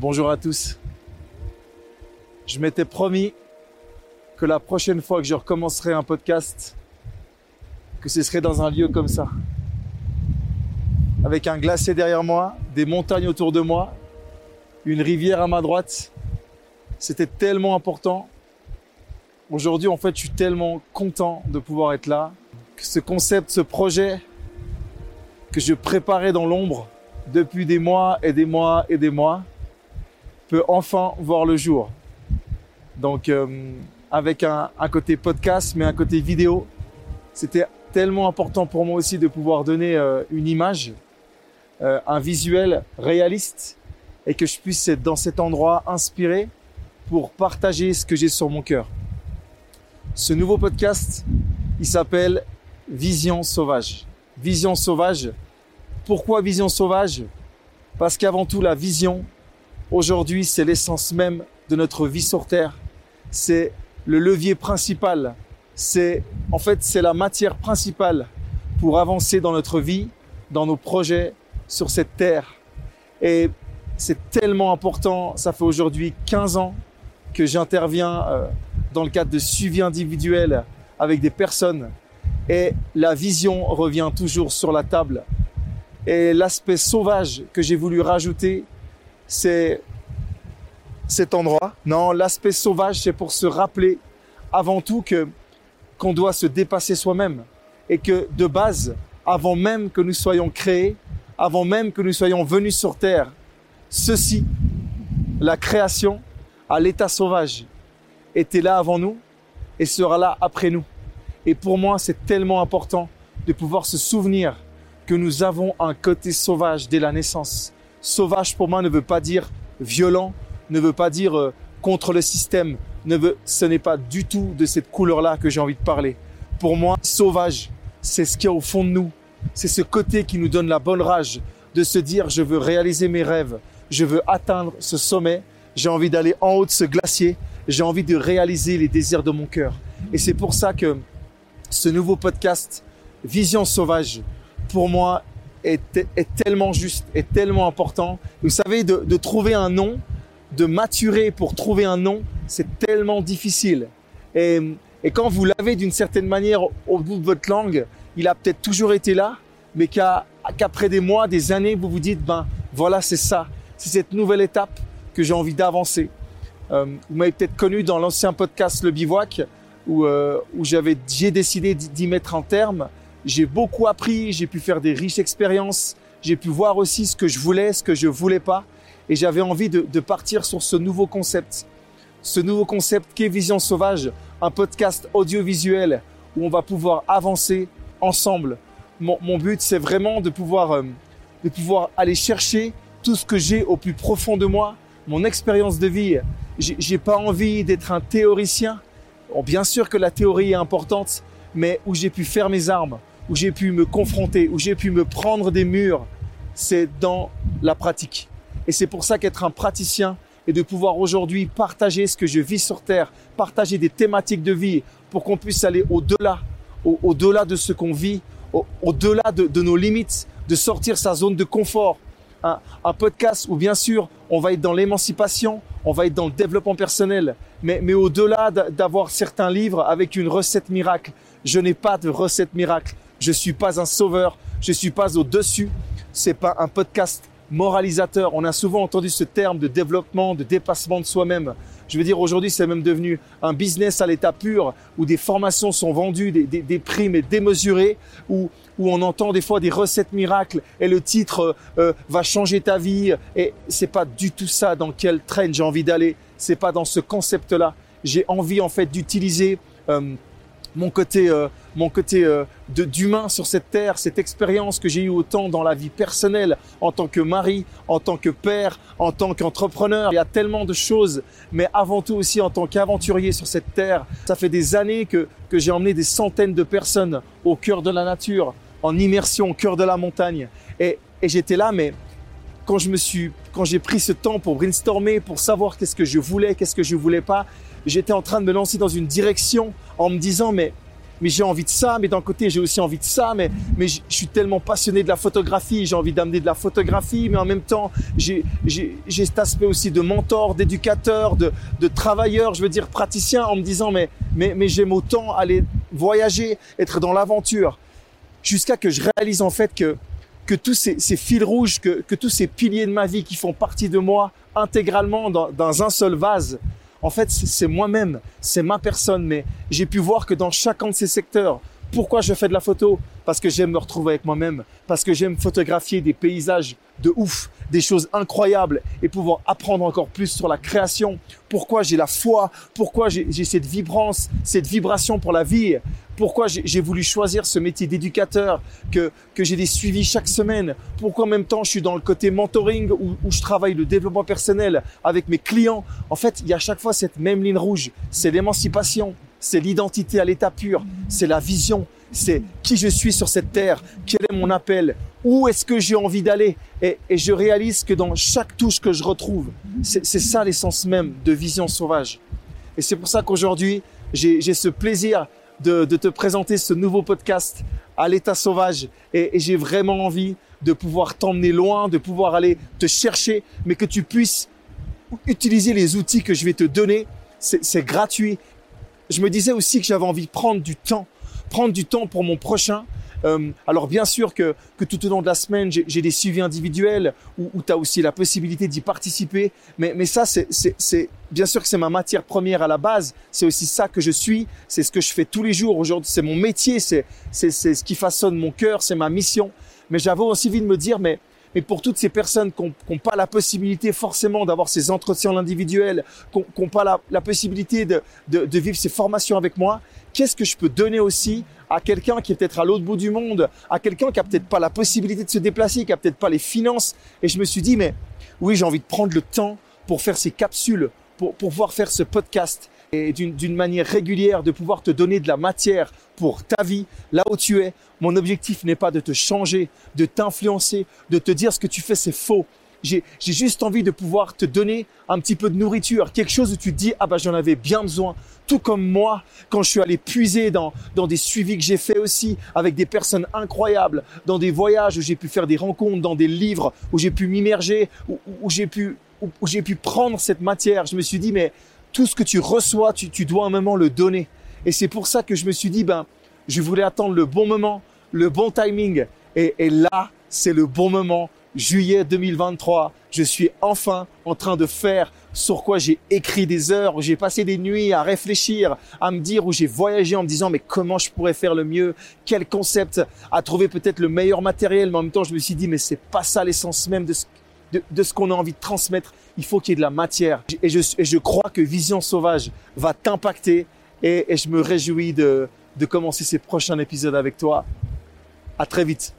Bonjour à tous. Je m'étais promis que la prochaine fois que je recommencerai un podcast, que ce serait dans un lieu comme ça. Avec un glacier derrière moi, des montagnes autour de moi, une rivière à ma droite. C'était tellement important. Aujourd'hui, en fait, je suis tellement content de pouvoir être là. Que ce concept, ce projet que je préparais dans l'ombre depuis des mois et des mois et des mois, peut enfin voir le jour. Donc, euh, avec un, côté podcast, mais un côté vidéo, c'était tellement important pour moi aussi de pouvoir donner euh, une image, euh, un visuel réaliste, et que je puisse être dans cet endroit inspiré pour partager ce que j'ai sur mon cœur. Ce nouveau podcast, il s'appelle Vision sauvage. Vision sauvage. Pourquoi vision sauvage? Parce qu'avant tout, la vision, Aujourd'hui, c'est l'essence même de notre vie sur Terre. C'est le levier principal. C'est, en fait, c'est la matière principale pour avancer dans notre vie, dans nos projets sur cette terre. Et c'est tellement important. Ça fait aujourd'hui 15 ans que j'interviens euh, dans le cadre de suivi individuel avec des personnes. Et la vision revient toujours sur la table. Et l'aspect sauvage que j'ai voulu rajouter, c'est cet endroit. Non, l'aspect sauvage, c'est pour se rappeler avant tout qu'on doit se dépasser soi-même et que de base, avant même que nous soyons créés, avant même que nous soyons venus sur terre, ceci, la création à l'état sauvage, était là avant nous et sera là après nous. Et pour moi, c'est tellement important de pouvoir se souvenir que nous avons un côté sauvage dès la naissance. Sauvage pour moi ne veut pas dire violent, ne veut pas dire euh, contre le système, ne veut, ce n'est pas du tout de cette couleur-là que j'ai envie de parler. Pour moi, sauvage, c'est ce qu'il y a au fond de nous. C'est ce côté qui nous donne la bonne rage de se dire je veux réaliser mes rêves, je veux atteindre ce sommet, j'ai envie d'aller en haut de ce glacier, j'ai envie de réaliser les désirs de mon cœur. Et c'est pour ça que ce nouveau podcast, Vision sauvage, pour moi, est, tellement juste, est tellement important. Vous savez, de, trouver un nom, de maturer pour trouver un nom, c'est tellement difficile. Et, quand vous l'avez d'une certaine manière au bout de votre langue, il a peut-être toujours été là, mais qu'après des mois, des années, vous vous dites, ben voilà, c'est ça, c'est cette nouvelle étape que j'ai envie d'avancer. Euh, vous m'avez peut-être connu dans l'ancien podcast Le Bivouac, où, euh, j'avais, j'ai décidé d'y mettre un terme j'ai beaucoup appris, j'ai pu faire des riches expériences, j'ai pu voir aussi ce que je voulais, ce que je voulais pas, et j'avais envie de, partir sur ce nouveau concept. Ce nouveau concept qu'est Vision Sauvage, un podcast audiovisuel où on va pouvoir avancer ensemble. Mon, but, c'est vraiment de pouvoir, euh, de pouvoir aller chercher tout ce que j'ai au plus profond de moi, mon expérience de vie. J'ai pas envie d'être un théoricien. Bien sûr que la théorie est importante, mais où j'ai pu faire mes armes, où j'ai pu me confronter, où j'ai pu me prendre des murs, c'est dans la pratique. Et c'est pour ça qu'être un praticien et de pouvoir aujourd'hui partager ce que je vis sur Terre, partager des thématiques de vie pour qu'on puisse aller au-delà, au-delà de ce qu'on vit, au-delà de, nos limites, de sortir sa zone de confort. Un, un, podcast où bien sûr on va être dans l'émancipation, on va être dans le développement personnel, mais, mais au-delà d'avoir certains livres avec une recette miracle, je n'ai pas de recette miracle. Je suis pas un sauveur. Je suis pas au-dessus. C'est pas un podcast moralisateur. On a souvent entendu ce terme de développement, de dépassement de soi-même. Je veux dire, aujourd'hui, c'est même devenu un business à l'état pur, où des formations sont vendues, des, des, des primes et démesurées, où, où on entend des fois des recettes miracles et le titre euh, va changer ta vie. Et c'est pas du tout ça dans quel train j'ai envie d'aller. C'est pas dans ce concept-là. J'ai envie en fait d'utiliser euh, mon côté, euh, mon côté euh, d'humain sur cette terre, cette expérience que j'ai eue autant dans la vie personnelle, en tant que mari, en tant que père, en tant qu'entrepreneur. Il y a tellement de choses, mais avant tout aussi en tant qu'aventurier sur cette terre. Ça fait des années que, que j'ai emmené des centaines de personnes au cœur de la nature, en immersion au cœur de la montagne. Et, et j'étais là, mais quand je me suis, quand j'ai pris ce temps pour brainstormer, pour savoir qu'est-ce que je voulais, qu'est-ce que je voulais pas, j'étais en train de me lancer dans une direction en me disant mais mais j'ai envie de ça, mais d'un côté, j'ai aussi envie de ça, mais, mais je suis tellement passionné de la photographie, j'ai envie d'amener de la photographie, mais en même temps, j'ai, cet aspect aussi de mentor, d'éducateur, de, de travailleur, je veux dire praticien, en me disant, mais, mais, mais j'aime autant aller voyager, être dans l'aventure, jusqu'à que je réalise en fait que, que tous ces, ces fils rouges, que, que tous ces piliers de ma vie qui font partie de moi intégralement dans, dans un seul vase, en fait, c'est moi-même, c'est ma personne, mais j'ai pu voir que dans chacun de ces secteurs, pourquoi je fais de la photo? Parce que j'aime me retrouver avec moi-même, parce que j'aime photographier des paysages de ouf, des choses incroyables et pouvoir apprendre encore plus sur la création. Pourquoi j'ai la foi? Pourquoi j'ai cette vibrance, cette vibration pour la vie? Pourquoi j'ai voulu choisir ce métier d'éducateur que, que j'ai des suivis chaque semaine? Pourquoi en même temps je suis dans le côté mentoring où, où je travaille le développement personnel avec mes clients? En fait, il y a à chaque fois cette même ligne rouge, c'est l'émancipation, c'est l'identité à l'état pur, c'est la vision, c'est qui je suis sur cette terre, quel est mon appel, où est-ce que j'ai envie d'aller? Et, je réalise que dans chaque touche que je retrouve, c'est ça l'essence même de Vision Sauvage. Et c'est pour ça qu'aujourd'hui, j'ai ce plaisir de, te présenter ce nouveau podcast à l'état sauvage. Et, et j'ai vraiment envie de pouvoir t'emmener loin, de pouvoir aller te chercher, mais que tu puisses utiliser les outils que je vais te donner. C'est gratuit. Je me disais aussi que j'avais envie de prendre du temps prendre du temps pour mon prochain. Euh, alors bien sûr que, que, tout au long de la semaine, j'ai des suivis individuels où, où tu as aussi la possibilité d'y participer. Mais, mais ça, c'est bien sûr que c'est ma matière première à la base. C'est aussi ça que je suis. C'est ce que je fais tous les jours. Aujourd'hui, c'est mon métier. C'est ce qui façonne mon cœur. C'est ma mission. Mais j'avais aussi envie de me dire, mais mais pour toutes ces personnes qui n'ont pas la possibilité forcément d'avoir ces entretiens individuels, qui n'ont pas la, possibilité de, vivre ces formations avec moi, qu'est-ce que je peux donner aussi à quelqu'un qui est peut-être à l'autre bout du monde, à quelqu'un qui a peut-être pas la possibilité de se déplacer, qui a peut-être pas les finances? Et je me suis dit, mais oui, j'ai envie de prendre le temps pour faire ces capsules, pour pouvoir faire ce podcast et d'une manière régulière de pouvoir te donner de la matière pour ta vie, là où tu es. Mon objectif n'est pas de te changer, de t'influencer, de te dire ce que tu fais c'est faux. J'ai juste envie de pouvoir te donner un petit peu de nourriture, quelque chose où tu te dis ah bah j'en avais bien besoin. Tout comme moi, quand je suis allé puiser dans, dans des suivis que j'ai fait aussi avec des personnes incroyables, dans des voyages où j'ai pu faire des rencontres, dans des livres où j'ai pu m'immerger, où j'ai pu où j'ai pu prendre cette matière. Je me suis dit mais tout ce que tu reçois, tu, dois un moment le donner. Et c'est pour ça que je me suis dit, ben, je voulais attendre le bon moment, le bon timing. Et, et là, c'est le bon moment. Juillet 2023, je suis enfin en train de faire sur quoi j'ai écrit des heures, où j'ai passé des nuits à réfléchir, à me dire, où j'ai voyagé en me disant, mais comment je pourrais faire le mieux, quel concept, à trouver peut-être le meilleur matériel, mais en même temps, je me suis dit, mais c'est pas ça l'essence même de ce, de, ce qu'on a envie de transmettre. Il faut qu'il y ait de la matière. Et je, je crois que Vision Sauvage va t'impacter et, et, je me réjouis de, de commencer ces prochains épisodes avec toi. À très vite.